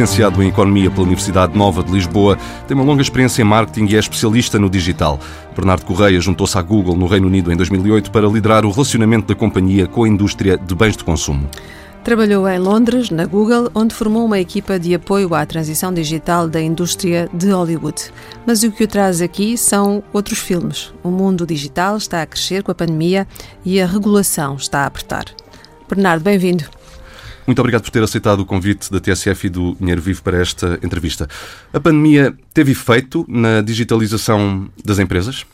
licenciado em Economia pela Universidade Nova de Lisboa, tem uma longa experiência em marketing e é especialista no digital. Bernardo Correia juntou-se à Google no Reino Unido em 2008 para liderar o relacionamento da companhia com a indústria de bens de consumo. Trabalhou em Londres, na Google, onde formou uma equipa de apoio à transição digital da indústria de Hollywood. Mas o que o traz aqui são outros filmes. O mundo digital está a crescer com a pandemia e a regulação está a apertar. Bernardo, bem-vindo. Muito obrigado por ter aceitado o convite da TSF e do Dinheiro Vivo para esta entrevista. A pandemia teve efeito na digitalização das empresas?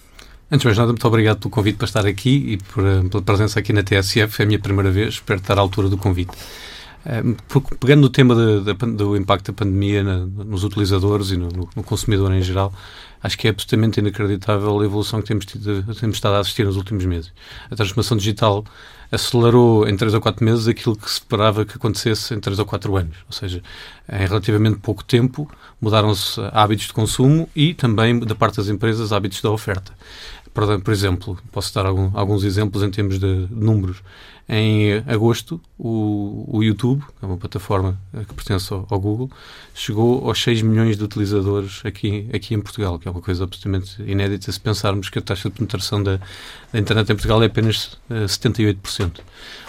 Antes de mais nada, muito obrigado pelo convite para estar aqui e por, eh, pela presença aqui na TSF. É a minha primeira vez, espero estar à altura do convite. Eh, pegando no tema do impacto da pandemia na, nos utilizadores e no, no, consumidor em geral, acho que é absolutamente inacreditável a evolução que temos, tido, temos estado a assistir nos últimos meses. A transformação digital acelerou em 3 ou 4 meses aquilo que se esperava que acontecesse em 3 ou 4 anos. Ou seja, em relativamente pouco tempo mudaram-se hábitos de consumo e também, da parte das empresas, hábitos da oferta. Por exemplo, posso dar algum, alguns exemplos em termos de números. Em agosto, o, o YouTube, que é uma plataforma que pertence ao, ao, Google, chegou aos 6 milhões de utilizadores aqui, aqui em Portugal, que é uma coisa absolutamente inédita se pensarmos que a taxa de penetração da, da internet em Portugal é apenas uh, eh, 78%.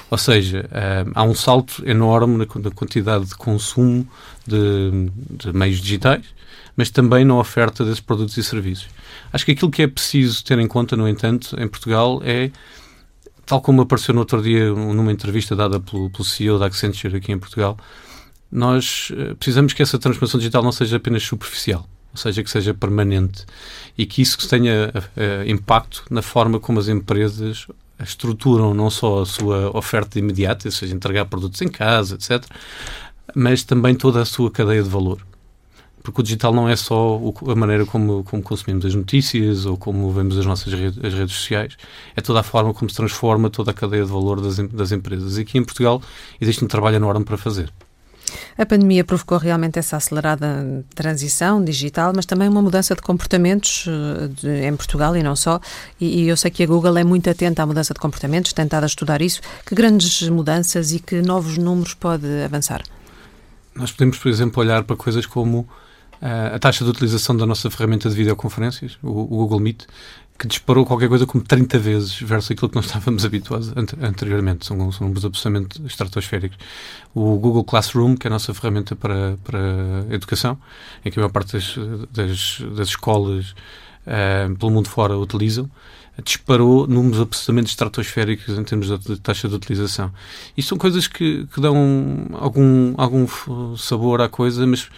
Ou seja, uh, há um salto enorme na, na quantidade de consumo de, de meios digitais, mas também na oferta desses produtos e serviços. Acho que aquilo que é preciso ter em conta, no entanto, em Portugal é, tal como apareceu no outro dia numa entrevista dada pelo, pelo CEO da Accenture aqui em Portugal, nós eh, precisamos que essa transformação digital não seja apenas superficial, ou seja, que seja permanente e que isso tenha uh, impacto na forma como as empresas estruturam não só a sua oferta imediata, ou seja, entregar produtos em casa, etc., mas também toda a sua cadeia de valor porque o digital não é só a maneira como, como consumimos as notícias ou como vemos as nossas redes, as redes sociais, é toda a forma como se transforma toda a cadeia de valor das, das empresas. E aqui em Portugal existe um trabalho enorme para fazer. A pandemia provocou realmente essa acelerada transição digital, mas também uma mudança de comportamentos eh, de, em Portugal e não só. E, e, eu sei que a Google é muito atenta à mudança de comportamentos, tem estado a estudar isso. Que grandes mudanças e que novos números pode avançar? Nós podemos, por exemplo, olhar para coisas como uh, a taxa de utilização da nossa ferramenta de videoconferências, o, o, Google Meet, que disparou qualquer coisa como 30 vezes versus aquilo que nós estávamos habituados anteriormente. São, são números absolutamente estratosféricos. O Google Classroom, que é a nossa ferramenta para, para educação, em que a maior parte das, das, das escolas uh, pelo mundo fora utilizam, disparou números absolutamente estratosféricos em termos de taxa de utilização. Isto são coisas que, que dão algum, algum sabor à coisa, mas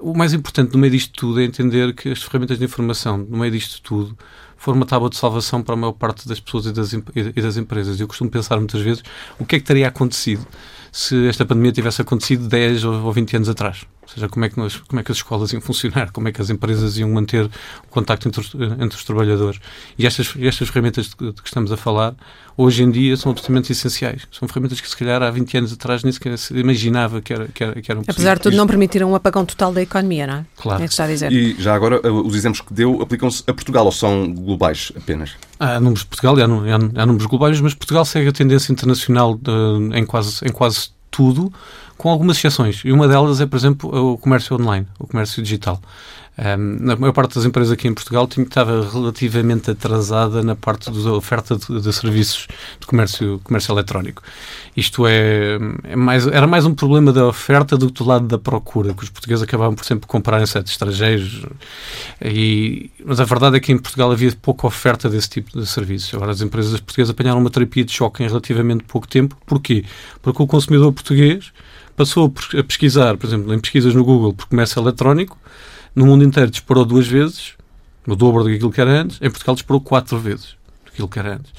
o mais importante no meio disto tudo é entender que as ferramentas de informação, no meio disto tudo, foram uma tábua de salvação para a maior parte das pessoas e das, e das empresas. Eu costumo pensar muitas vezes o que é que teria acontecido se esta pandemia tivesse acontecido 10 ou 20 anos atrás. Ou seja, como é que, nós, como é que as escolas iam funcionar, como é que as empresas iam manter o contacto entre, entre os trabalhadores. E estas, estas ferramentas de, de, que estamos a falar, hoje em dia, são absolutamente essenciais. São ferramentas que, se calhar, há 20 anos atrás nem sequer se imaginava que, era, que, era, que eram possíveis. Apesar de tudo, não permitiram um apagão total da economia, não é? Claro. É que está a dizer. E já agora, eh, os exemplos que deu aplicam-se a Portugal ou são globais apenas? Há números de Portugal e há, há, há números globais, mas Portugal segue a tendência internacional de, em, quase, em quase tudo, com algumas exceções. E uma delas é, por exemplo, o comércio online, o comércio digital. Um, maior parte das empresas aqui em Portugal tinha, estava relativamente atrasada na parte da oferta de, de, serviços de comércio, comércio eletrónico. Isto é, é, mais, era mais um problema da oferta do que do lado da procura, que os portugueses acabavam por sempre comprar em sites estrangeiros. E, mas a verdade é que em Portugal havia pouca oferta desse tipo de serviços. Agora as empresas portuguesas apanharam uma terapia de choque em relativamente pouco tempo. Porquê? Porque o consumidor português passou a pesquisar, por exemplo, em pesquisas no Google por comércio eletrónico, no mundo inteiro disparou duas vezes, o dobro daquilo que era antes, em Portugal disparou quatro vezes daquilo que era antes.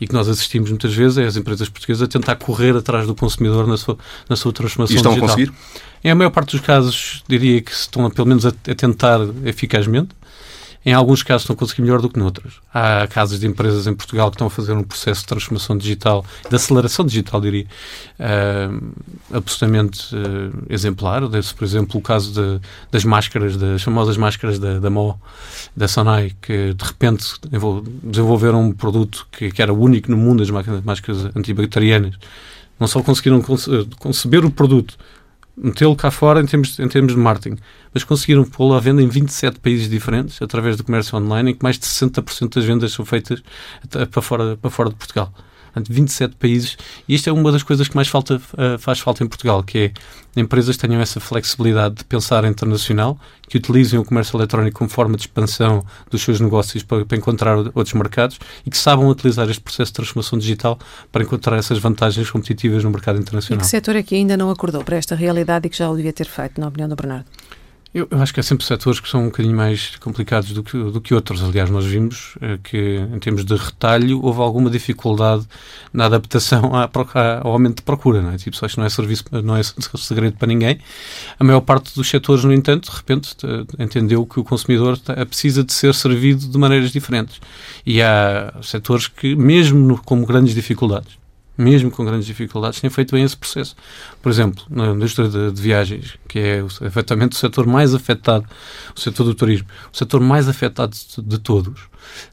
E que nós assistimos muitas vezes é as empresas portuguesas a tentar correr atrás do consumidor na sua, na sua transformação e estão digital. a conseguir? Em a maior parte dos casos, diria que estão, pelo menos, a, a tentar eficazmente. Em alguns casos estão a conseguir melhor do que noutros. Há casos de empresas em Portugal que estão a fazer um processo de transformação digital, de aceleração digital, diria, uh, absolutamente uh, exemplar. Desse, por exemplo, o caso de, das máscaras, das famosas máscaras da, da Mo, da Sonai, que de repente desenvolveram um produto que, que era único no mundo, as máscaras antibacterianas. Não só conseguiram conceber o produto, metê-lo cá fora em termos, em termos de marketing, mas conseguiram pô-lo à venda em 27 países diferentes, através do comércio online, em que mais de 60% das vendas são feitas para fora, para fora de Portugal. Portanto, 27 países. E isto é uma das coisas que mais falta, uh, faz falta em Portugal, que é empresas tenham essa flexibilidade de pensar internacional, que utilizem o comércio eletrónico como forma de expansão dos seus negócios para, para encontrar outros mercados e que saibam utilizar este processo de transformação digital para encontrar essas vantagens competitivas no mercado internacional. E que setor é que ainda não acordou para esta realidade e que já o devia ter feito, na opinião do Bernardo? Eu, eu, acho que há sempre setores que são um bocadinho mais complicados do que, do que outros. Aliás, nós vimos eh, que, em termos de retalho, houve alguma dificuldade na adaptação à, ao aumento de procura. Não é? Tipo, acho que não é serviço, não é segredo para ninguém. A maior parte dos setores, no entanto, de repente, entendeu que o consumidor precisa de ser servido de maneiras diferentes. E há setores que, mesmo no, com grandes dificuldades, mesmo com grandes dificuldades, têm feito bem esse processo. Por exemplo, na indústria de, de viagens, que é efetivamente o setor mais afetado, o setor do turismo, o setor mais afetado de, de todos.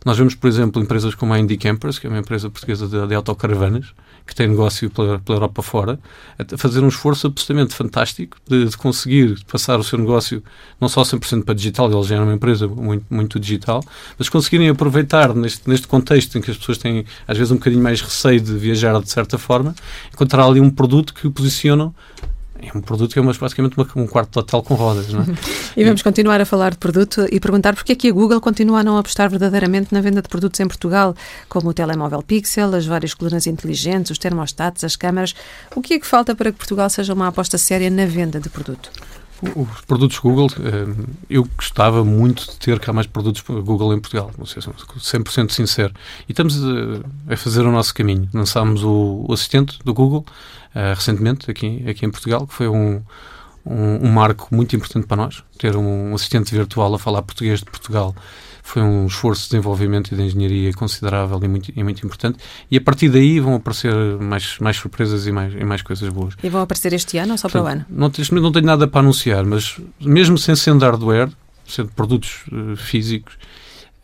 Nós vemos, por exemplo, empresas como a Indie Campers, que é uma empresa portuguesa de, de autocaravanas, que tem negócio pela, pela Europa fora, a fazer um esforço absolutamente fantástico de, de, conseguir passar o seu negócio não só 100% para digital, eles já eram uma empresa muito, muito digital, mas conseguirem aproveitar neste, neste contexto em que as pessoas têm às vezes um bocadinho mais receio de viajar de certa forma, encontrar ali um produto que o posicionam é um produto que é basicamente uma, um quarto de hotel com rodas. Não é? e vamos continuar a falar de produto e perguntar porque é que a Google continua a não apostar verdadeiramente na venda de produtos em Portugal, como o telemóvel Pixel, as várias colunas inteligentes, os termostatos, as câmaras. O que é que falta para que Portugal seja uma aposta séria na venda de produto? Os produtos Google, eh, eu gostava muito de ter cá mais produtos Google em Portugal, não sei, 100% sincero. E estamos a, fazer o nosso caminho. Lançámos o, assistente do Google uh, recentemente, aqui, aqui em Portugal, que foi um, um, um, marco muito importante para nós. Ter um assistente virtual a falar português de Portugal foi um esforço de desenvolvimento e de engenharia considerável e muito, e muito importante. E a partir daí vão aparecer mais, mais surpresas e mais, e mais coisas boas. E vão aparecer este ano ou só Portanto, para o ano? Não, não tenho nada para anunciar, mas mesmo sem sendo hardware, sendo produtos uh, físicos,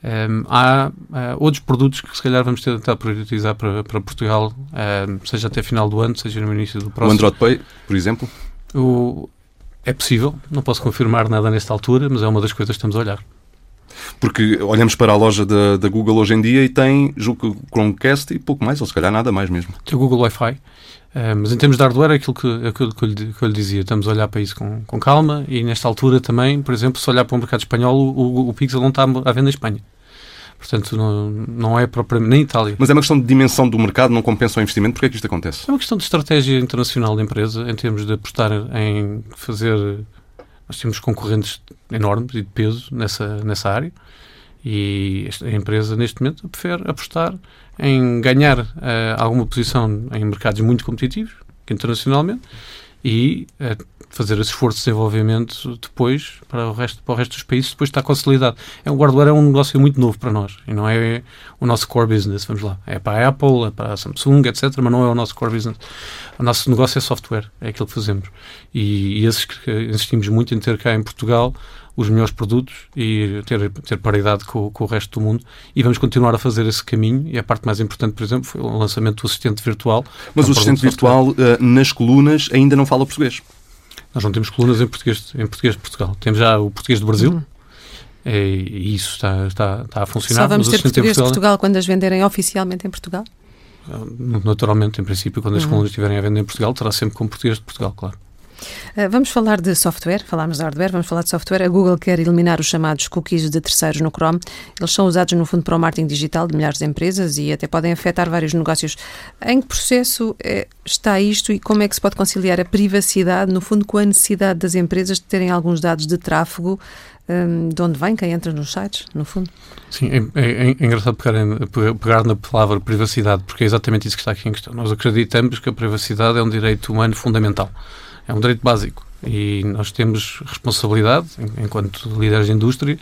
um, há uh, outros produtos que se calhar vamos tentar priorizar para, para Portugal, uh, seja até final do ano, seja no início do próximo. O Android Pay, por exemplo? O, é possível, não posso confirmar nada nesta altura, mas é uma das coisas que estamos a olhar. Porque olhamos para a loja da, da Google hoje em dia e tem, julgo Chromecast e pouco mais, ou se calhar nada mais mesmo. Tem o Google Wi-Fi. Uh, mas em termos de hardware, é aquilo que, é aquilo que, eu, lhe, que eu lhe dizia, estamos a olhar para isso com, com calma e nesta altura também, por exemplo, se olhar para o mercado espanhol, o, o, o Pixel não está à venda em Espanha. Portanto, não, não é propriamente nem Itália. Mas é uma questão de dimensão do mercado, não compensa o investimento. Porquê é que isto acontece? É uma questão de estratégia internacional da empresa, em termos de apostar em fazer nós temos concorrentes enormes e de peso nessa, nessa área e a empresa, neste momento, prefere apostar em ganhar uh, alguma posição em mercados muito competitivos, internacionalmente, e uh, fazer esse esforço de desenvolvimento depois para o resto, para o resto dos países, depois está consolidado. É, o hardware é um negócio muito novo para nós e não é o nosso core business, vamos lá. É para a Apple, é para a Samsung, etc., mas não é o nosso core business. O nosso negócio é software, é aquilo que fazemos. E, e esses que insistimos muito em ter cá em Portugal os melhores produtos e ter, ter paridade com, com, o resto do mundo. E vamos continuar a fazer esse caminho. E a parte mais importante, por exemplo, foi o lançamento do assistente virtual. Mas o assistente virtual, uh, nas colunas, ainda não fala português. Nós não temos colunas em português, em português de Portugal. Temos já o português do Brasil. Uhum. E isso está, está, está a funcionar. Só vamos ter português de Portugal quando as venderem oficialmente em Portugal? Ah, naturalmente, em princípio, quando as uhum. colunas estiverem a vender em Portugal, terá sempre com português de Portugal, claro. Uh, vamos falar de software, falámos de hardware, vamos falar de software. A Google quer eliminar os chamados cookies de terceiros no Chrome. Eles são usados, no fundo, para o marketing digital de milhares de empresas e até podem afetar vários negócios. Em que processo é, está isto e como é que se pode conciliar a privacidade, no fundo, com a necessidade das empresas de terem alguns dados de tráfego um, de onde vem quem entra nos sites, no fundo. Sim, é, é, é engraçado pegar, pegar, na palavra privacidade, porque é exatamente isso que está aqui em questão. Nós acreditamos que a privacidade é um direito humano fundamental é um direito básico e nós temos responsabilidade, enquanto líderes de indústria,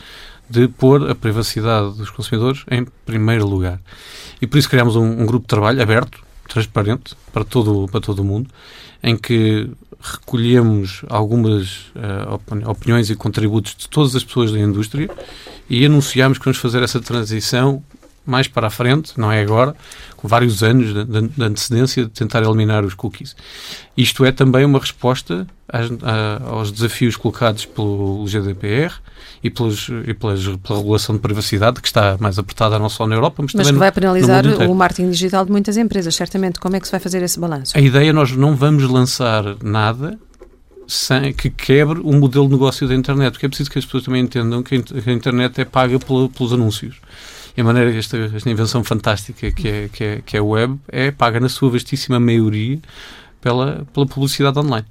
de pôr a privacidade dos consumidores em primeiro lugar. E por isso criamos um, um grupo de trabalho aberto, transparente, para todo, para todo o mundo, em que recolhemos algumas uh, opiniões e contributos de todas as pessoas da indústria e anunciamos que vamos fazer essa transição mais para a frente, não é agora, com vários anos de, de, de antecedência de tentar eliminar os cookies. Isto é também uma resposta às, a, aos desafios colocados pelo GDPR e, pelos, e pelas, pela regulação de privacidade, que está mais apertada não só na Europa, mas, mas também que vai penalizar o marketing digital de muitas empresas, certamente. Como é que se vai fazer esse balanço? A ideia é nós não vamos lançar nada sem, que quebre o modelo de negócio da internet, porque é preciso que as pessoas também entendam que a internet é paga pela, pelos anúncios. E a maneira, esta, esta invenção fantástica que é, que, é, que é a web é paga na sua vastíssima maioria pela, pela publicidade online.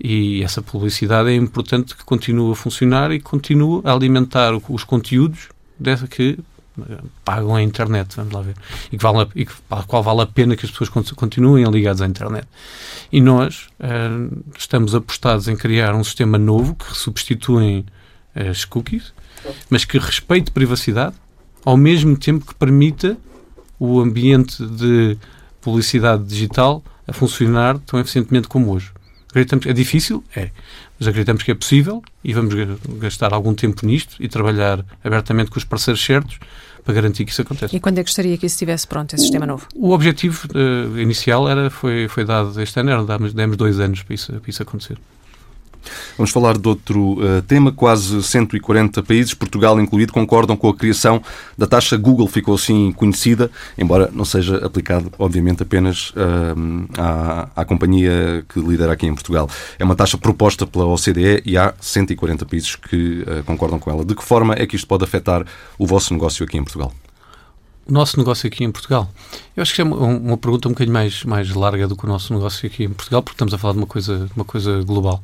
E essa publicidade é importante que continue a funcionar e continue a alimentar os conteúdos dessa que eh, pagam a internet, vamos lá ver, e que vale, e que, para a qual vale a pena que as pessoas continuem ligadas à internet. E nós uh, estamos apostados em criar um sistema novo que substitui as cookies, mas que respeite privacidade, ao mesmo tempo que permita o ambiente de publicidade digital a funcionar tão eficientemente como hoje. Acreditamos que é difícil? É. Mas acreditamos que é possível e vamos gastar algum tempo nisto e trabalhar abertamente com os parceiros certos para garantir que isso aconteça. E quando é que gostaria que isso estivesse pronto, esse sistema novo? O objetivo uh, inicial era, foi, foi dado este ano, era, demos dois anos para isso, para isso acontecer. Vamos falar de outro uh, tema. Quase 140 países, Portugal incluído, concordam com a criação da taxa Google. Ficou assim conhecida, embora não seja aplicado, obviamente, apenas uh, à, à companhia que lidera aqui em Portugal. É uma taxa proposta pela OCDE e há 140 países que uh, concordam com ela. De que forma é que isto pode afetar o vosso negócio aqui em Portugal? Nosso negócio aqui em Portugal? Eu acho que é uma, pergunta um bocadinho mais, mais larga do que o nosso negócio aqui em Portugal, porque estamos a falar de uma coisa, uma coisa global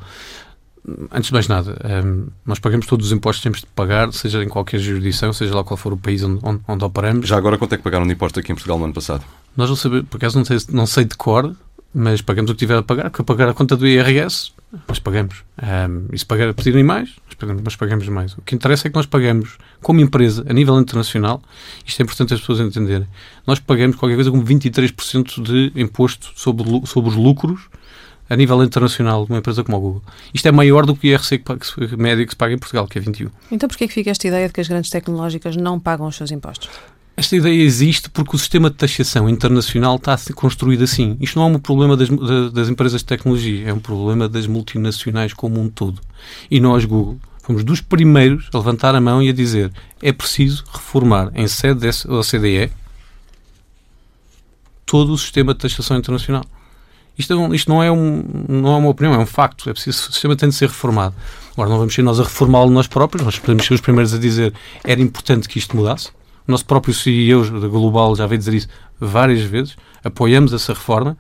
antes de mais nada, um, ehm, nós pagamos todos os impostos que temos de pagar, seja em qualquer jurisdição, seja lá qual for o país onde, onde, onde operamos. Já agora, quanto é que pagaram de imposto aqui em Portugal no ano passado? Nós não sabemos, por acaso não sei, não sei de cor, mas pagamos o que tiver a pagar, que pagar a conta do IRS, nós pagamos. Um, e se pagar, pedirem mais, nós pagamos, pagamos mais. O que interessa é que nós pagamos, como empresa, a nível internacional, isto é importante as pessoas entenderem, nós pagamos qualquer coisa como 23% de imposto sobre, sobre os lucros a nível internacional de uma empresa como a Google. Isto é maior do que o IRC médio que se paga em Portugal, que é 21. Então porquê é que fica esta ideia de que as grandes tecnológicas não pagam os seus impostos? Esta ideia existe porque o sistema de taxação internacional está construído assim. Isto não é um problema das, das empresas de tecnologia, é um problema das multinacionais como um todo. E nós, Google, fomos dos primeiros a levantar a mão e a dizer é preciso reformar em sede da OCDE todo o sistema de taxação internacional. Isto, é isto não, é um, não é uma opinião, é um facto. É preciso, o sistema tem de ser reformado. Agora, não vamos ser nós a reformá-lo nós próprios, nós podemos ser os primeiros a dizer era importante que isto mudasse. O nosso próprio CEO da Global já veio dizer isso várias vezes. Apoiamos essa reforma,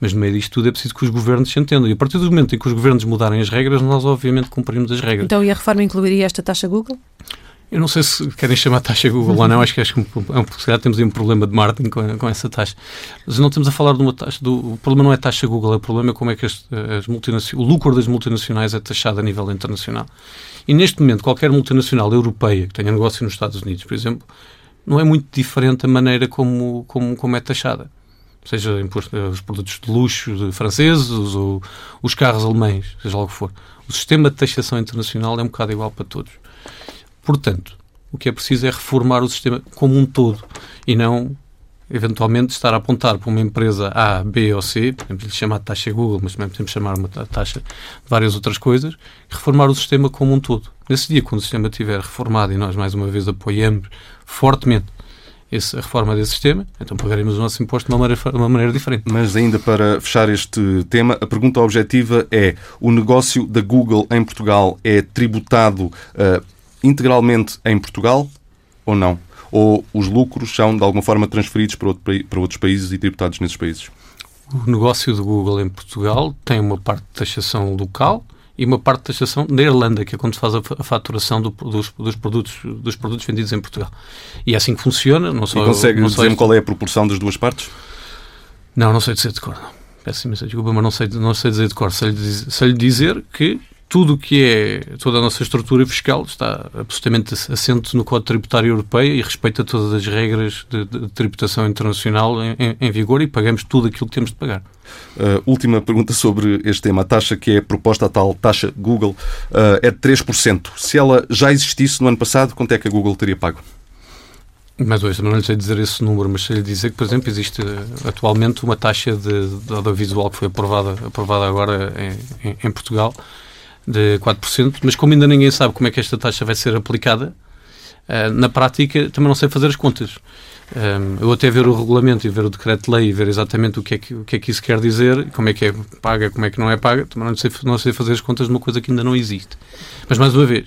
mas no meio disto tudo é preciso que os governos se entendam. E a partir do momento em que os governos mudarem as regras, nós obviamente cumprimos as regras. Então, e a reforma incluiria esta taxa Google? Eu não sei se querem chamar taxa Google ou não, acho que, acho que é um, se calhar temos aí um problema de marketing com, com, essa taxa. Mas não estamos a falar de uma taxa. Do, o problema não é taxa Google, é o problema é como é que as, as o lucro das multinacionais é taxado a nível internacional. E neste momento, qualquer multinacional europeia que tenha negócio nos Estados Unidos, por exemplo, não é muito diferente a maneira como, como, como é taxada. Seja imposto, os produtos de luxo de franceses ou os carros alemães, seja lá o que for. O sistema de taxação internacional é um bocado igual para todos. Portanto, o que é preciso é reformar o sistema como um todo e não eventualmente estar a apontar para uma empresa A, B ou C, podemos lhe chamar de taxa Google, mas também podemos chamar uma taxa de várias outras coisas, reformar o sistema como um todo. Nesse dia, quando o sistema estiver reformado, e nós mais uma vez apoiamos fortemente essa reforma desse sistema, então pagaremos o nosso imposto de uma maneira, de uma maneira diferente. Mas ainda para fechar este tema, a pergunta objetiva é: o negócio da Google em Portugal é tributado uh, integralmente em Portugal ou não? Ou os lucros são, de alguma forma, transferidos para, outro, para outros países e tributados nesses países? O negócio do Google em Portugal tem uma parte de taxação local e uma parte de taxação na Irlanda, que é quando se faz a faturação do, dos, dos, produtos, dos produtos vendidos em Portugal. E é assim que funciona. Não só, e consegue dizer-me qual é a proporção das duas partes? Não, não sei dizer de cor. Não. Peço imensa desculpa, mas não sei, não sei dizer de cor. Sei lhe, dizer, sei lhe dizer que tudo o que é toda a nossa estrutura fiscal está absolutamente assente no Código Tributário Europeu e respeita todas as regras de, de tributação internacional em, em, em, vigor e pagamos tudo aquilo que temos de pagar. Uh, última pergunta sobre este tema. A taxa que é proposta, a tal taxa Google, uh, é de 3%. Se ela já existisse no ano passado, quanto é que a Google teria pago? Mas hoje não lhe sei dizer esse número, mas sei lhe dizer que, por exemplo, existe eh, atualmente uma taxa de, de audiovisual que foi aprovada, aprovada agora em, em Portugal de 4%, mas como ainda ninguém sabe como é que esta taxa vai ser aplicada, uh, na prática também não sei fazer as contas. Ehm, eu até ver o regulamento e ver o decreto-lei e ver exatamente o que, é que, o que é que isso quer dizer, como é que é paga, como é que não é paga, também não sei, não sei fazer as contas de uma coisa que ainda não existe. Mas, mais uma vez,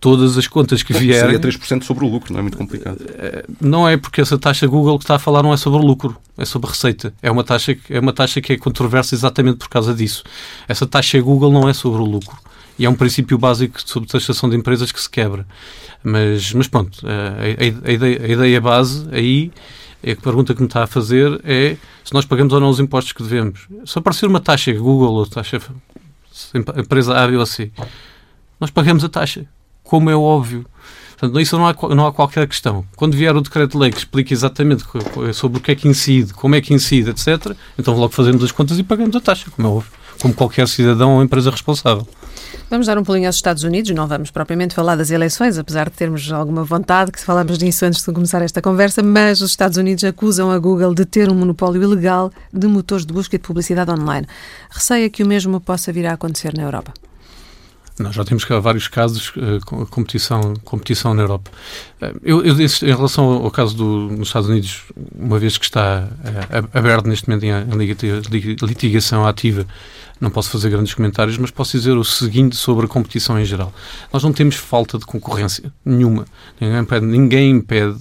todas as contas que vierem... Seria 3% sobre o lucro, não é muito complicado. Eh, não é porque essa taxa Google que está a falar não é sobre o lucro, é sobre receita. É uma taxa, é uma taxa que é controversa exatamente por causa disso. Essa taxa Google não é sobre o lucro. E é um princípio básico sobre taxação de empresas que se quebra. Mas, mas pronto, eh, a, a, ideia, a ideia base aí é a pergunta que me está a fazer é se nós pagamos ou não os impostos que devemos. Se aparecer uma taxa Google ou taxa empresa A, B ou C, nós pagamos a taxa como é óbvio. Portanto, isso não há, não há qualquer questão. Quando vier o decreto-lei que explique exatamente sobre o que é que incide, como é que incide, etc., então logo fazemos as contas e pagamos a taxa, como é óbvio. Como qualquer cidadão ou empresa responsável. Vamos dar um pulinho aos Estados Unidos, não vamos propriamente falar das eleições, apesar de termos alguma vontade, que falamos disso antes de começar esta conversa, mas os Estados Unidos acusam a Google de ter um monopólio ilegal de motores de busca e de publicidade online. Receia que o mesmo possa vir a acontecer na Europa. Nós já temos vários casos uh, com competição, competição na Europa. Uh, eu, eu, em relação ao caso do, dos Estados Unidos, uma vez que está uh, aberto neste momento em litigação ativa, não posso fazer grandes comentários, mas posso dizer o seguinte sobre a competição em geral. Nós não temos falta de concorrência nenhuma. Ninguém impede, ninguém impede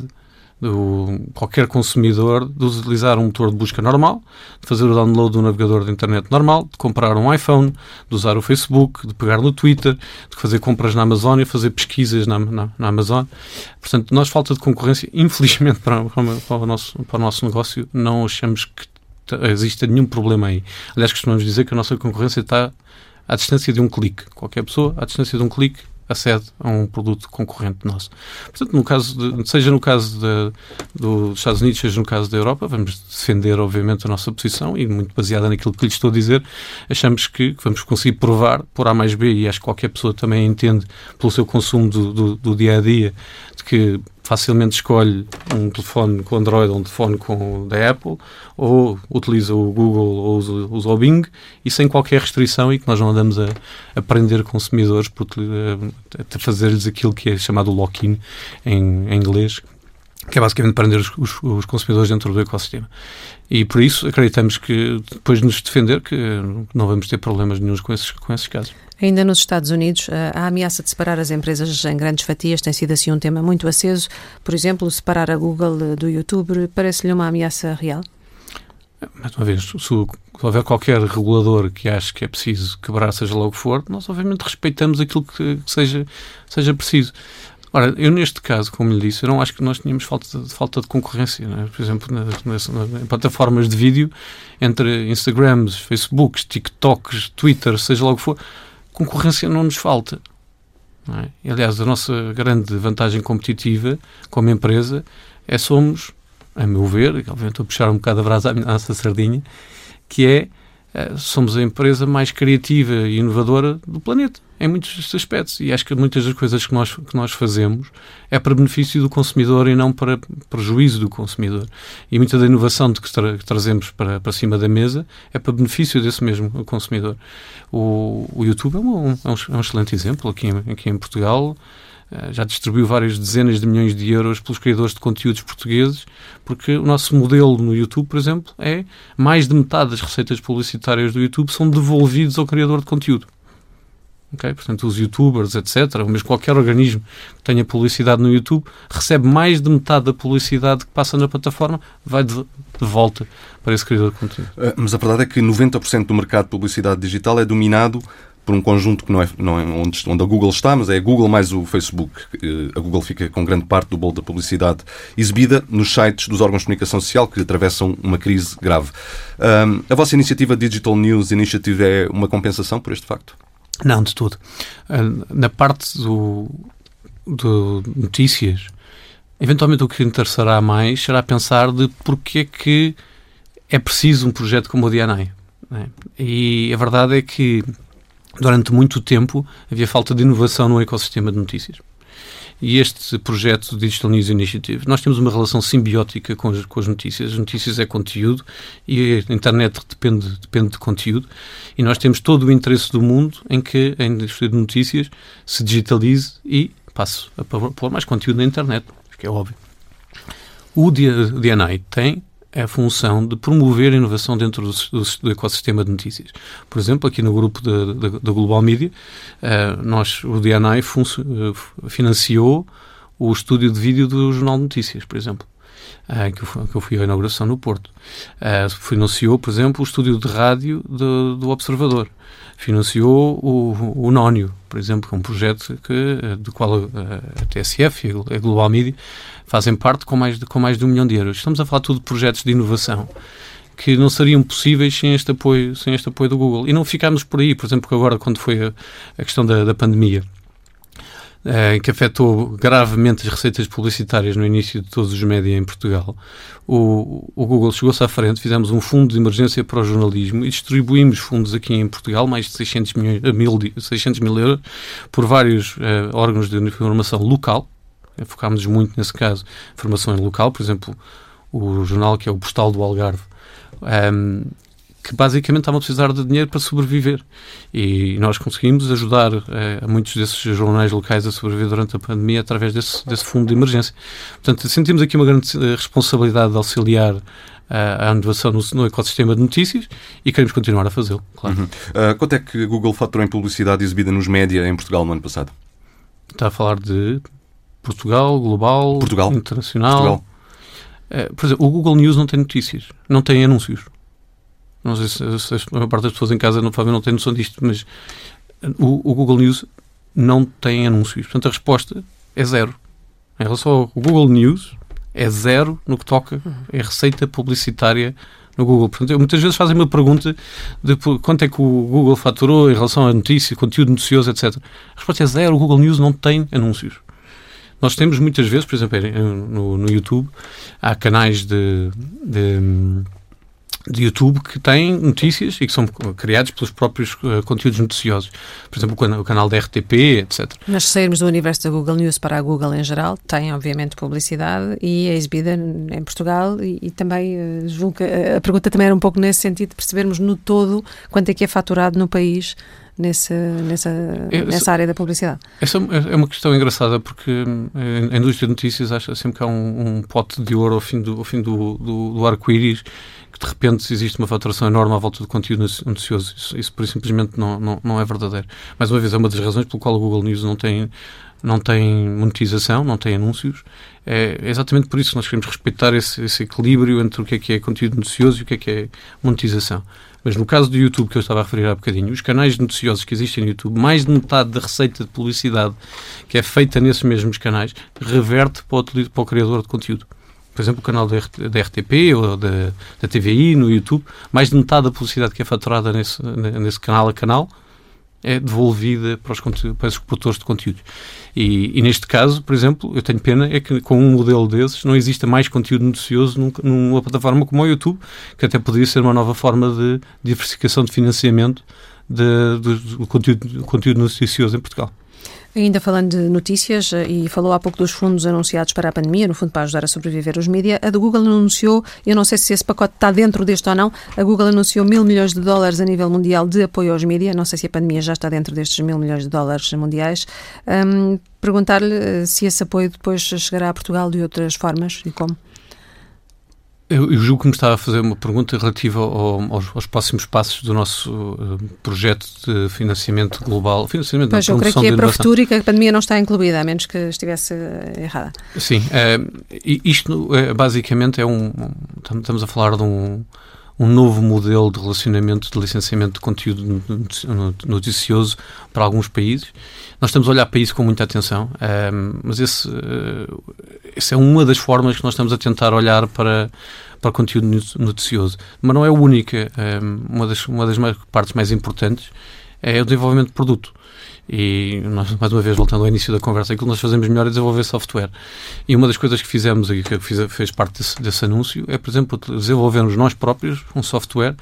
do, qualquer consumidor de utilizar um motor de busca normal, de fazer o download do navegador de internet normal, de comprar um iPhone, de usar o Facebook, de pegar no Twitter, de fazer compras na Amazon e fazer pesquisas na, na, na. Portanto, nós, falta de concorrência, infelizmente, para, para, o nosso, para o nosso negócio, não achamos que exista nenhum problema aí. Aliás, costumamos dizer que a nossa concorrência está à distância de um clique. Qualquer pessoa, à distância de um clique, acede a um produto concorrente nosso. Portanto, no caso de, seja no caso de, dos Estados Unidos, seja no caso da Europa, vamos defender, obviamente, a nossa posição e, muito baseada naquilo que lhe estou a dizer, achamos que, vamos conseguir provar por A mais B, e acho que qualquer pessoa também entende pelo seu consumo do, do, do dia a dia, de que facilmente escolhe um telefone com Android ou um telefone com da Apple, ou utiliza o Google ou usa, o Bing, e sem qualquer restrição, e que nós não andamos a, a prender consumidores por, a, a fazer-lhes aquilo que é chamado lock-in em, em inglês, que é basicamente prender os, os, os, consumidores dentro do ecossistema. E por isso acreditamos que depois de nos defender que não vamos ter problemas nenhums com esses, com esses casos. Ainda nos Estados Unidos, a ameaça de separar as empresas em grandes fatias tem sido assim um tema muito aceso. Por exemplo, separar a Google do YouTube parece-lhe uma ameaça real? Mais uma vez, se, houver qualquer regulador que ache que é preciso quebrar, seja lá o que for, nós obviamente respeitamos aquilo que seja, seja preciso. Ora, eu neste caso, como lhe disse, eu não acho que nós tínhamos falta de, falta de concorrência. É? Por exemplo, nas, em plataformas de vídeo, entre Instagrams, Facebooks, TikToks, Twitter, seja lá o que for, concorrência não nos falta. Não é? e, aliás, a nossa grande vantagem competitiva como empresa é somos, a meu ver, obviamente estou a puxar um bocado a brasa à nossa sardinha, que é eh, somos a empresa mais criativa e inovadora do planeta, em muitos aspectos. E acho que muitas das coisas que nós, que nós fazemos é para benefício do consumidor e não para prejuízo do consumidor. E muita da inovação de que, tra que trazemos para, para cima da mesa é para benefício desse mesmo consumidor. O, o YouTube é um, é um, é um excelente exemplo aqui, aqui em Portugal. Eh, já distribuiu várias dezenas de milhões de euros pelos criadores de conteúdos portugueses, porque o nosso modelo no YouTube, por exemplo, é mais de metade das receitas publicitárias do YouTube são devolvidos ao criador de conteúdo. Okay? Portanto, os youtubers, etc., ou mesmo qualquer organismo que tenha publicidade no YouTube, recebe mais de metade da publicidade que passa na plataforma, vai de, de volta para esse criador de conteúdo. Eh, mas a verdade é que 90% do mercado de publicidade digital é dominado por um conjunto que não é, não é onde, onde, a Google está, mas é a Google mais o Facebook. A Google fica com grande parte do bolo da publicidade exibida nos sites dos órgãos de comunicação social que atravessam uma crise grave. Um, a vossa iniciativa Digital News Initiative é uma compensação por este facto? Não, de tudo. Na parte do, notícias, eventualmente o que interessará mais será pensar de porque é que é preciso um projeto como o DNA. É? E a verdade é que durante muito tempo havia falta de inovação no ecossistema de notícias. E este projeto Digital News Initiative. Nós temos uma relação simbiótica com as, com as notícias. As notícias é conteúdo e a internet depende, depende de conteúdo. E nós temos todo o interesse do mundo em que a indústria de notícias se digitalize e passe a pôr mais conteúdo na internet, que é óbvio. O DNA tem a função de promover a inovação dentro do, do, ecossistema de notícias. Por exemplo, aqui no grupo da Global Media, uh, nós, o DNA uh, financiou o estúdio de vídeo do Jornal de Notícias, por exemplo. Uh, que, eu, que, eu, fui à inauguração no Porto. financiou, por exemplo, o estúdio de rádio do, do Observador. Financiou o, o Nónio, por exemplo, que é um projeto que, do qual a, TSF e a Global Media fazem parte com mais, de, com mais de um milhão de euros. Estamos a falar tudo de projetos de inovação que não seriam possíveis sem este apoio, sem este apoio do Google. E não ficámos por aí, por exemplo, agora, quando foi a, a questão da, da pandemia, eh, que afetou gravemente as receitas publicitárias no início de todos os médias em Portugal, o, o Google chegou-se à frente, fizemos um fundo de emergência para o jornalismo e distribuímos fundos aqui em Portugal, mais de 600, milhões, mil, 600 mil euros, por vários eh, órgãos de informação local, focámos muito nesse caso, formação em local, por exemplo, o jornal que é o Postal do Algarve, um, que basicamente estavam a precisar de dinheiro para sobreviver. E nós conseguimos ajudar uh, a muitos desses jornais locais a sobreviver durante a pandemia através desse, desse fundo de emergência. Portanto, sentimos aqui uma grande eh, responsabilidade de auxiliar a inovação no, no, ecossistema de notícias e queremos continuar a fazê-lo, claro. Uhum. Uh, quanto é que Google faturou em publicidade exibida nos média em Portugal no ano passado? Está a falar de Portugal, global, Portugal. internacional. Portugal. É, por exemplo, o Google News não tem notícias, não tem anúncios. Não sei se, se a maior parte das pessoas em casa não, não tem noção disto, mas o, o, Google News não tem anúncios. Portanto, a resposta é zero. Em relação ao Google News, é zero no que toca em receita publicitária no Google. Portanto, muitas vezes fazem uma pergunta de quanto é que o Google faturou em relação a notícias, conteúdo noticioso, etc. A resposta é zero. O Google News não tem anúncios. Nós temos muitas vezes, por exemplo, no, no YouTube, há canais de, de, de, YouTube que têm notícias e que são criados pelos próprios uh, conteúdos noticiosos. Por exemplo, o, o canal da RTP, etc. Mas se sairmos do universo da Google News para a Google em geral, tem obviamente publicidade e é exibida em Portugal e, e também uh, a pergunta também era um pouco nesse sentido de percebermos no todo quanto é que é faturado no país nesse, nessa, é, nessa área da publicidade? Essa é uma questão engraçada porque eh, a indústria de notícias acha sempre que há um, um pote de ouro ao fim do, ao fim do, do, do arco-íris que de repente existe uma faturação enorme à volta do conteúdo noticioso. Isso, isso por simplesmente não, não, não é verdadeiro. Mais uma vez, é uma das razões pelo qual o Google News não tem, não tem monetização, não tem anúncios. É exatamente por isso que nós queremos respeitar esse, esse equilíbrio entre o que é que é conteúdo noticioso e o que é que é monetização. Mas no caso do YouTube, que eu estava a referir há bocadinho, os canais noticiosos que existem no YouTube, mais de metade da receita de publicidade que é feita nesses mesmos canais reverte para o, para o criador de conteúdo. Por exemplo, o canal da, RTP ou da, da TVI no YouTube, mais de metade da publicidade que é faturada nesse, nesse canal a canal é devolvida para os, para os produtores de conteúdos. E, e, neste caso, por exemplo, eu tenho pena é que com um modelo desses não exista mais conteúdo noticioso num, numa plataforma como o YouTube, que até poderia ser uma nova forma de diversificação de financiamento de, do, do conteúdo, do conteúdo noticioso em Portugal. Ainda falando de notícias, eh, e falou há pouco dos fundos anunciados para a pandemia, no fundo para ajudar a sobreviver os mídias, a do Google anunciou, eu não sei se esse pacote está dentro deste ou não, a Google anunciou mil milhões de dólares a nível mundial de apoio aos mídias, não sei se a pandemia já está dentro destes mil milhões de dólares mundiais. Um, Perguntar-lhe eh, se esse apoio depois chegará a Portugal de outras formas e como. Eu, eu, julgo que me estava a fazer uma pergunta relativa ao, aos, aos, próximos passos do nosso uh, projeto de financiamento global. Financiamento pois, eu creio que é para o futuro e que a pandemia não está incluída, a menos que estivesse uh, errada. Sim, uh, isto basicamente é um. Estamos a falar de um, um novo modelo de relacionamento de licenciamento de conteúdo noticioso para alguns países. Nós estamos a olhar para isso com muita atenção, mas esse, essa é uma das formas que nós estamos a tentar olhar para, para conteúdo noticioso. Mas não é a única. uma, das, uma das partes mais importantes é o desenvolvimento de produto. E nós, mais uma vez, voltando ao início da conversa, aquilo que nós fazemos melhor é desenvolver software. E uma das coisas que fizemos e que fiz, fez parte desse, desse, anúncio é, por exemplo, desenvolvermos nós próprios um software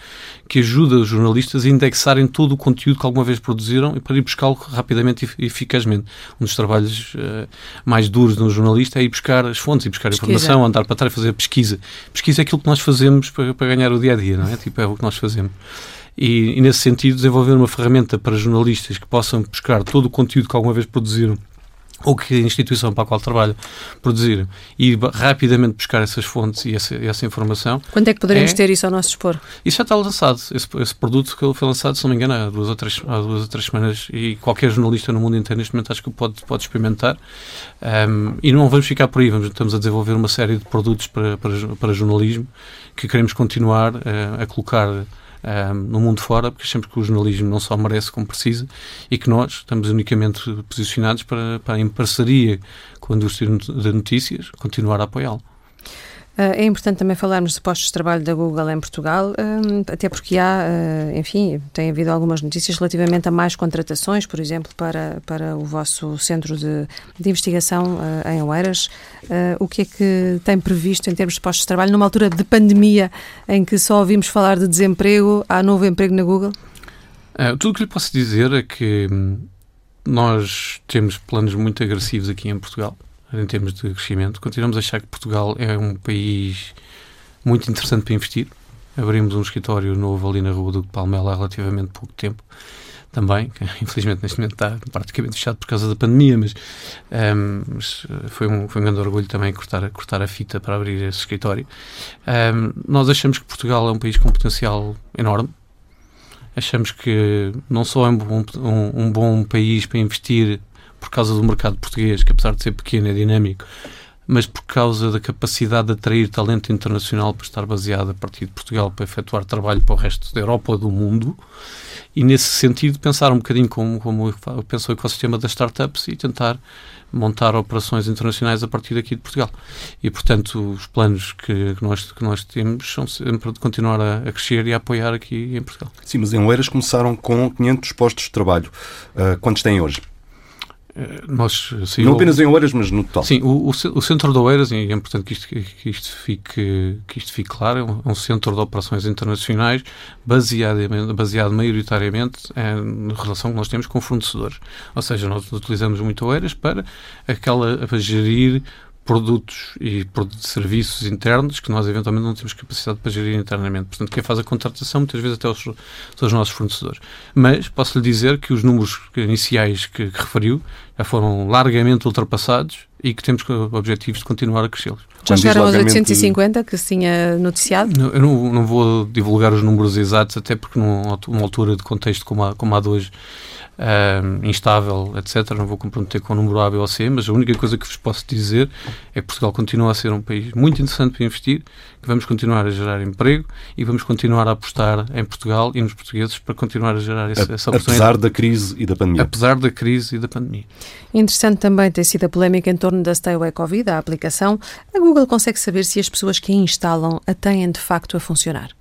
que ajuda os jornalistas a indexarem todo o conteúdo que alguma vez produziram e para ir buscá-lo rapidamente e eficazmente. Um dos trabalhos uh, mais duros de um jornalista é ir buscar as fontes, ir buscar pesquisa. informação, andar para trás fazer pesquisa. Pesquisa é aquilo que nós fazemos para, para ganhar o dia a dia, não é? Tipo, é o que nós fazemos. E, e, nesse sentido, desenvolver uma ferramenta para jornalistas que possam buscar todo o conteúdo que alguma vez produziram ou que a instituição para a qual trabalho produzir e rapidamente buscar essas fontes e essa, essa informação. Quando é que poderemos é, ter isso ao nosso dispor? Isso já está lançado. Esse, esse produto que foi lançado, se não me engano, há duas, ou três, há duas ou três semanas e qualquer jornalista no mundo inteiro neste momento acho que pode, pode experimentar. Um, e não vamos ficar por aí, vamos, estamos a desenvolver uma série de produtos para, para, para jornalismo que queremos continuar uh, a colocar no mundo fora, porque achamos que o jornalismo não só merece como precisa e que nós estamos unicamente posicionados para, para em parceria com a indústria de notícias, continuar a apoiá-lo. Ah, é importante também falarmos de postos de trabalho da Google em Portugal, ah, até porque há, ah, enfim, tem havido algumas notícias relativamente a mais contratações, por exemplo, para, para o vosso centro de, de investigação em Oeiras. O que é que tem previsto em termos de postos de trabalho numa altura de pandemia em que só ouvimos falar de desemprego? Há novo emprego na Google? tudo o que lhe posso dizer é que hum, nós temos planos muito agressivos aqui em Portugal em termos de crescimento. Continuamos a achar que Portugal é um país muito interessante para investir. Abrimos um escritório novo ali na Rua do Palmela há relativamente pouco tempo também, que infelizmente neste momento está praticamente fechado por causa da pandemia, mas, um, ehm, mas foi, um, foi um grande orgulho também cortar, cortar a fita para abrir esse escritório. Um, ehm, nós achamos que Portugal é um país com potencial enorme, achamos que não só é um bom, um, um bom país para investir por causa do mercado português, que apesar de ser pequeno é dinâmico, mas por causa da capacidade de atrair talento internacional para estar baseado a partir de Portugal para efetuar trabalho para o resto da Europa ou do mundo. E nesse sentido, pensar um bocadinho como, como penso o ecossistema das startups e tentar montar operações internacionais a partir daqui de Portugal. E, portanto, os planos que, que nós, que nós temos são sempre de continuar a, a, crescer e a apoiar aqui em Portugal. Sim, mas em Oeiras começaram com 500 postos de trabalho. Uh, quantos têm hoje? Eh, nós, sim, não apenas em Oeiras, mas no total. Sim, o, o, centro de Oeiras, e é importante que isto, que isto, fique, que isto fique claro, é um, é um centro de operações internacionais baseado, baseado maioritariamente em relação que nós temos com fornecedores. Ou seja, nós utilizamos muito Oeiras para, aquela, para gerir produtos e produtos de serviços internos que nós eventualmente não temos capacidade para gerir internamente. Portanto, quem faz a contratação muitas vezes até os, são os nossos fornecedores. Mas posso lhe dizer que os números iniciais que, que referiu já foram largamente ultrapassados e que temos objetivos de continuar a crescê-los. Já chegaram aos 850 que se tinha noticiado? Não, eu não, não, vou divulgar os números exatos, até porque numa altura de contexto como há, como há dois uh, instável, etc. Não vou comprometer com o número A, B ou C, mas a única coisa que vos posso dizer é que Portugal continua a ser um país muito interessante para investir, que vamos continuar a gerar emprego e vamos continuar a apostar em Portugal e nos portugueses para continuar a gerar essa, essa oportunidade. Apesar da crise e da pandemia. Apesar da crise e da pandemia. Interessante também ter sido a polémica em torno da Stay Away Covid, a aplicação. A Google consegue saber se as pessoas que a instalam a têm de facto a funcionar?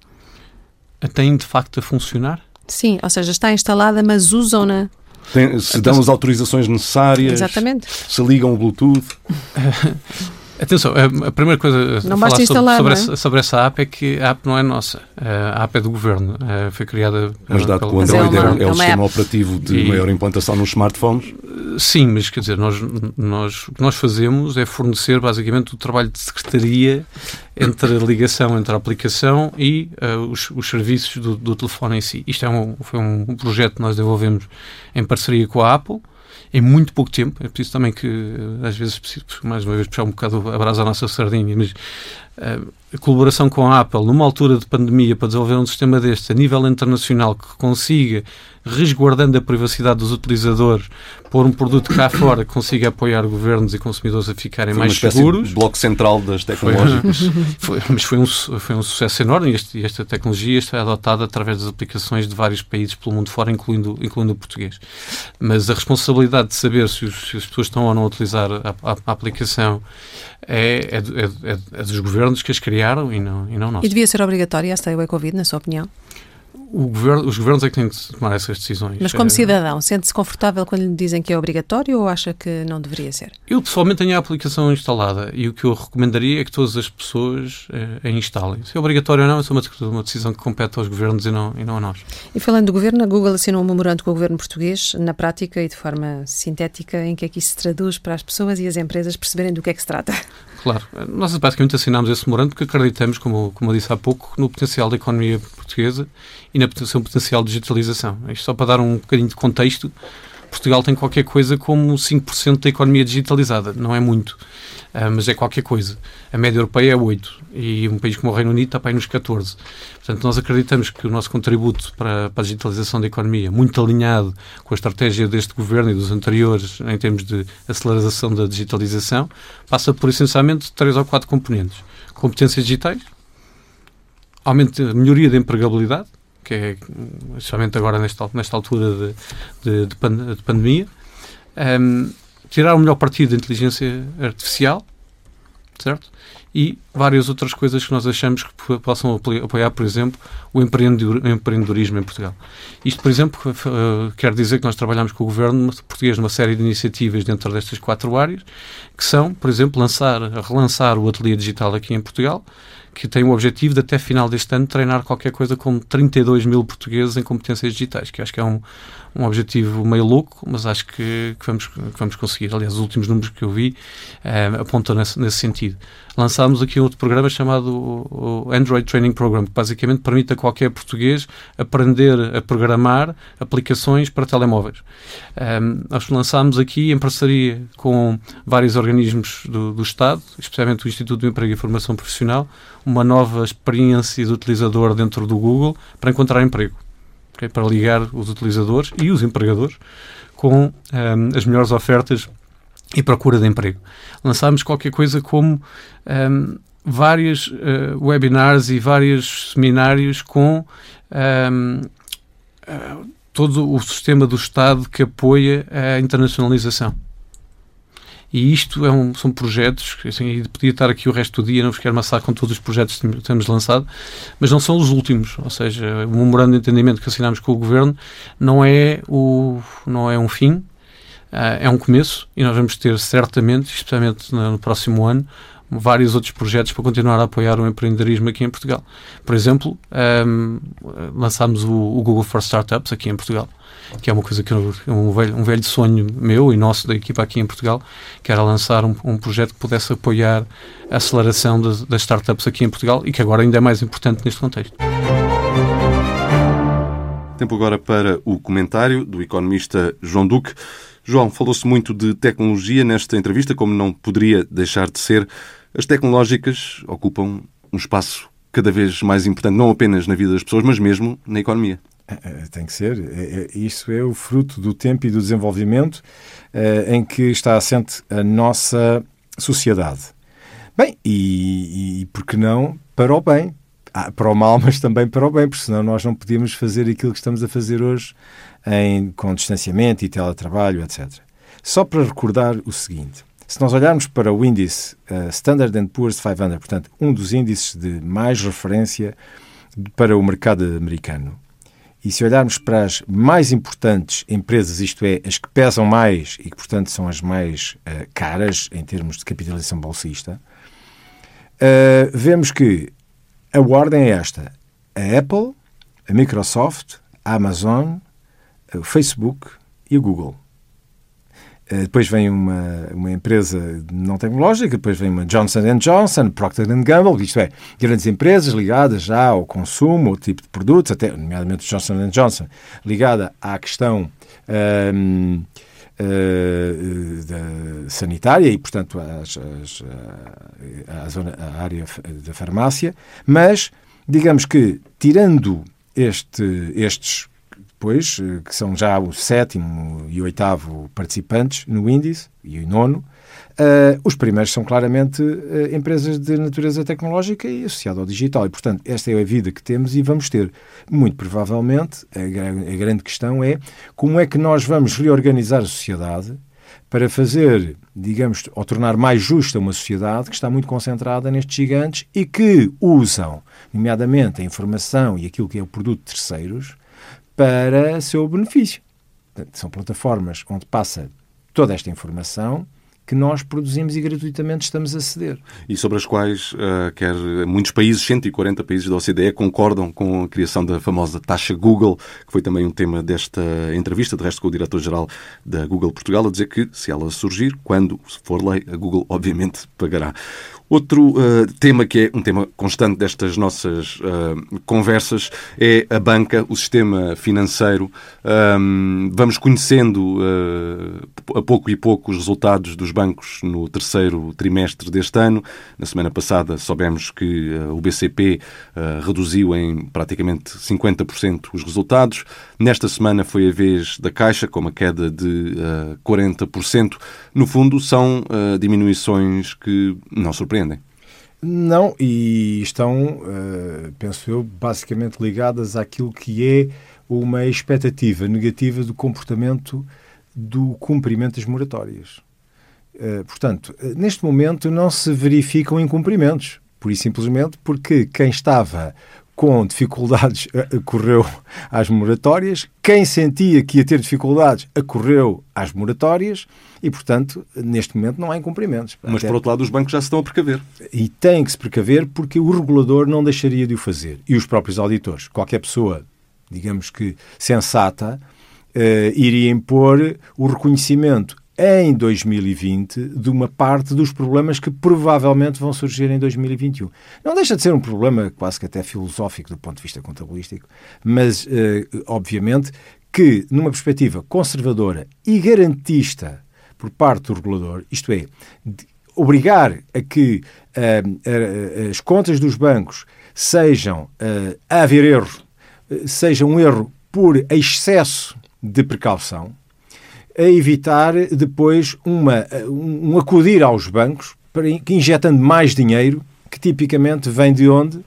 A têm de facto a funcionar? Sim, ou seja, está instalada, mas usam-na. se dão as autorizações necessárias, Exatamente. se ligam o Bluetooth. Atenção, a primeira coisa a falar instalar, sobre, sobre, é? essa, sobre, essa, app é que a app não é nossa. A app é do governo. Foi criada. Mas dado que o Android é, uma, é, o sistema app. operativo de e, maior implantação nos smartphones. Sim, mas quer dizer, nós, nós, o que nós fazemos é fornecer basicamente o trabalho de secretaria entre a ligação entre a aplicação e uh, os, os, serviços do, do, telefone em si. Isto é um, foi um projeto que nós desenvolvemos em parceria com a Apple em muito pouco tempo. É preciso também que, eh, às vezes, mais uma vez, puxar um bocado a brasa à nossa sardinha, mas uh, colaboração com a Apple, numa altura de pandemia, para desenvolver um sistema deste a nível internacional que consiga resguardando a privacidade dos utilizadores, pôr um produto cá fora que consiga apoiar governos e consumidores a ficarem foi mais seguros. De bloco central das tecnológicas. Foi, foi, mas foi um, foi um sucesso enorme e este, esta tecnologia está adotada através das aplicações de vários países pelo mundo fora, incluindo, incluindo o português. Mas a responsabilidade de saber se, os, se as pessoas estão ou não a utilizar a, a, a aplicação é, é, é, é, dos governos que as criaram e não, e não nós. E devia ser obrigatória esta Stay Away Covid, na sua opinião? Governo, os governos é que têm que tomar essas decisões. Mas como cidadão, sente-se confortável quando lhe dizem que é obrigatório ou acha que não deveria ser? Eu pessoalmente tenho a aplicação instalada e o que eu recomendaria é que todas as pessoas a instalem. Se é obrigatório ou não, é uma, uma decisão que compete aos governos e não, e não a nós. E falando do governo, a Google assinou um memorando com o governo português, na prática e de forma sintética, em que é que isso se traduz para as pessoas e as empresas perceberem do que é que se trata. Claro. Nós basicamente assinámos esse memorando porque acreditamos, como, como eu disse há pouco, no potencial da economia portuguesa e na seu potencial de digitalização. Isto só para dar um bocadinho de contexto, Portugal tem qualquer coisa como 5% da economia digitalizada. Não é muito, uh, mas é qualquer coisa. A média europeia é 8% e um país como o Reino Unido está para aí nos 14%. Portanto, nós acreditamos que o nosso contributo para, para, a digitalização da economia, muito alinhado com a estratégia deste governo e dos anteriores em termos de aceleração da digitalização, passa por essencialmente três ou quatro componentes. Competências digitais, aumento, melhoria da empregabilidade, que é especialmente agora nesta, nesta altura de, de, de, de pandemia, um, tirar o melhor partido da inteligência artificial, certo? E várias outras coisas que nós achamos que possam apoiar, por exemplo, o empreendedorismo em Portugal. Isto, por exemplo, eh, quer dizer que nós trabalhamos com o governo português numa série de iniciativas dentro destas quatro áreas, que são, por exemplo, lançar, relançar o ateliê digital aqui em Portugal, que tem o objetivo de até final deste ano treinar qualquer coisa como 32 mil portugueses em competências digitais, que acho que é um, um objetivo meio louco, mas acho que, que, vamos, que vamos conseguir. Aliás, os últimos números que eu vi eh, apontam nesse, nesse, sentido. Lançámos aqui outro programa chamado Android Training Program, que basicamente permite a qualquer português aprender a programar aplicações para telemóveis. Eh, nós lançámos aqui, em parceria com vários organismos do, do Estado, especialmente o Instituto de Emprego e Formação Profissional, uma nova experiência de utilizador dentro do Google para encontrar emprego. Okay? Para ligar os utilizadores e os empregadores com um, as melhores ofertas e procura de emprego. Lançámos qualquer coisa como um, vários uh, webinars e vários seminários com um, uh, todo o sistema do Estado que apoia a internacionalização. E isto é um, são projetos, assim, podia estar aqui o resto do dia, não vos quero amassar com todos os projetos que temos lançado, mas não são os últimos. Ou seja, o memorando de entendimento que assinámos com o Governo não é, o, não é um fim, uh, é um começo e nós vamos ter certamente, especialmente no próximo ano, vários outros projetos para continuar a apoiar o empreendedorismo aqui em Portugal. Por exemplo, um, lançámos o, o Google for Startups aqui em Portugal que é uma coisa que é um velho, um velho sonho meu e nosso da equipa aqui em Portugal, que era lançar um, um projeto que pudesse apoiar a aceleração das startups aqui em Portugal e que agora ainda é mais importante neste contexto. Tempo agora para o comentário do economista João Duque. João, falou-se muito de tecnologia nesta entrevista, como não poderia deixar de ser. As tecnológicas ocupam um espaço cada vez mais importante, não apenas na vida das pessoas, mas mesmo na economia. É, é, tem que ser. É, isso é o fruto do tempo e do desenvolvimento em que está assente a nossa sociedade. Bem, e, e por que não para o bem? Ah, para o mal, mas também para o bem, porque senão nós não podíamos fazer aquilo que estamos a fazer hoje em, com distanciamento e teletrabalho, etc. Só para recordar o seguinte: se nós olharmos para o índice uh, Standard Poor's 500, portanto, um dos índices de mais referência para o mercado americano, e se olharmos para as mais importantes empresas, isto é, as que pesam mais e que, portanto, são as mais uh, caras em termos de capitalização bolsista, uh, vemos que a ordem é esta: a Apple, a Microsoft, a Amazon, o Facebook e o Google. Eh, depois vem uma, uma empresa não tecnológica, depois vem uma Johnson Johnson, Procter Gamble, isto é, grandes empresas ligadas já ao consumo, ao tipo de produtos, até, nomeadamente Johnson Johnson, ligada à questão uh, eh, sanitária e, portanto, às, às, à, zona, à área da farmácia, mas digamos que, tirando este, estes depois, eh, que são já o sétimo e oitavo participantes no índice, e o nono, Uh, os primeiros são claramente uh, empresas de natureza tecnológica e associado ao digital. E, portanto, esta é a vida que temos e vamos ter. Muito provavelmente, a, a grande questão é como é que nós vamos reorganizar a sociedade para fazer, digamos, ou tornar mais justa uma sociedade que está muito concentrada nestes gigantes e que usam, nomeadamente, a informação e aquilo que é o produto de terceiros para seu benefício. São plataformas onde passa toda esta informação que nós produzimos e gratuitamente estamos a ceder. E sobre as quais uh, quer muitos países, 140 países da OCDE, concordam com a criação da famosa taxa Google, que foi também um tema desta entrevista, de resto com o diretor-geral da Google Portugal, a dizer que, se ela surgir, quando for lei, a Google obviamente pagará. Outro uh, tema que é um tema constante destas nossas uh, conversas é a banca, o sistema financeiro. Um, vamos conhecendo uh, a pouco e pouco os resultados dos bancos no terceiro trimestre deste ano. Na semana passada soubemos que o BCP reduziu em praticamente 50% os resultados. Nesta semana foi a vez da Caixa, com uma queda de 40%. No fundo, são diminuições que não surpreendem surpreendem? Não, e estão, uh, penso eu, basicamente ligadas àquilo que é uma expectativa negativa do comportamento do cumprimento das moratórias. Uh, portanto, uh, neste momento não se verificam incumprimentos, por e simplesmente porque quem estava com dificuldades acorreu às moratórias, quem sentia que ia ter dificuldades acorreu às moratórias e, portanto, neste momento não há incumprimentos. Mas, Até... por outro lado, os bancos já se estão a precaver. E têm que se precaver porque o regulador não deixaria de o fazer. E os próprios auditores. Qualquer pessoa, digamos que sensata, uh, iria impor o reconhecimento em 2020 de uma parte dos problemas que provavelmente vão surgir em 2021. Não deixa de ser um problema quase que até filosófico do ponto de vista contabilístico, mas, eh, obviamente, que numa perspectiva conservadora e garantista por parte do regulador, isto é, obrigar a que uh, as contas dos bancos sejam, a haver erro, seja um erro por excesso de precaução, a evitar depois uma, um acudir aos bancos para, injetando mais dinheiro que tipicamente vem de onde?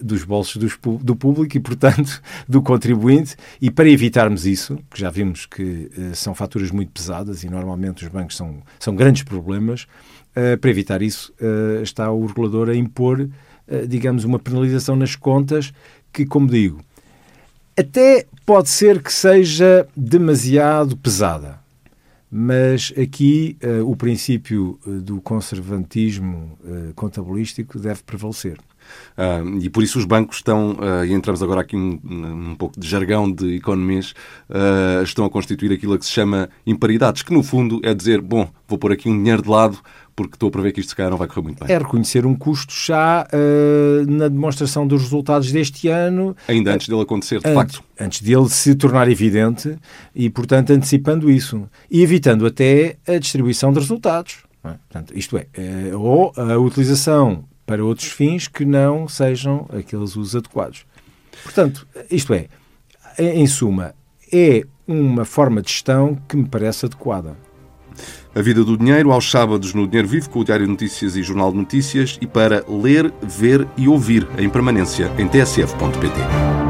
Dos bolsos dos, do público e, portanto, do contribuinte. E para evitarmos isso, que já vimos que uh, são faturas muito pesadas e normalmente os bancos são, são grandes problemas, uh, para evitar isso uh, está o regulador a impor, digamos, uma penalização nas contas que, como digo, até pode ser que seja demasiado pesada. Mas aqui uh, o princípio uh, do conservantismo uh, contabilístico deve prevalecer. Uh, e por isso os bancos estão, uh, e entramos agora aqui um, um pouco de jargão de economês, uh, estão a constituir aquilo que se chama imparidades, que no fundo é dizer, bom, vou pôr aqui um dinheiro de lado porque estou a prever que isto se calhar não vai correr muito bem. É reconhecer um custo já na demonstração dos resultados deste ano. Ainda antes dele acontecer, de antes, facto. Antes dele se tornar evidente e, portanto, antecipando isso. E evitando até a distribuição de resultados. É? Portanto, isto é, ou a utilização para outros fins que não sejam aqueles usos adequados. Portanto, isto é, em suma, é uma forma de gestão que me parece adequada. A vida do dinheiro aos sábados no Dinheiro Vivo com o Diário Notícias e Jornal de Notícias e para ler, ver e ouvir em permanência em tsf.pt.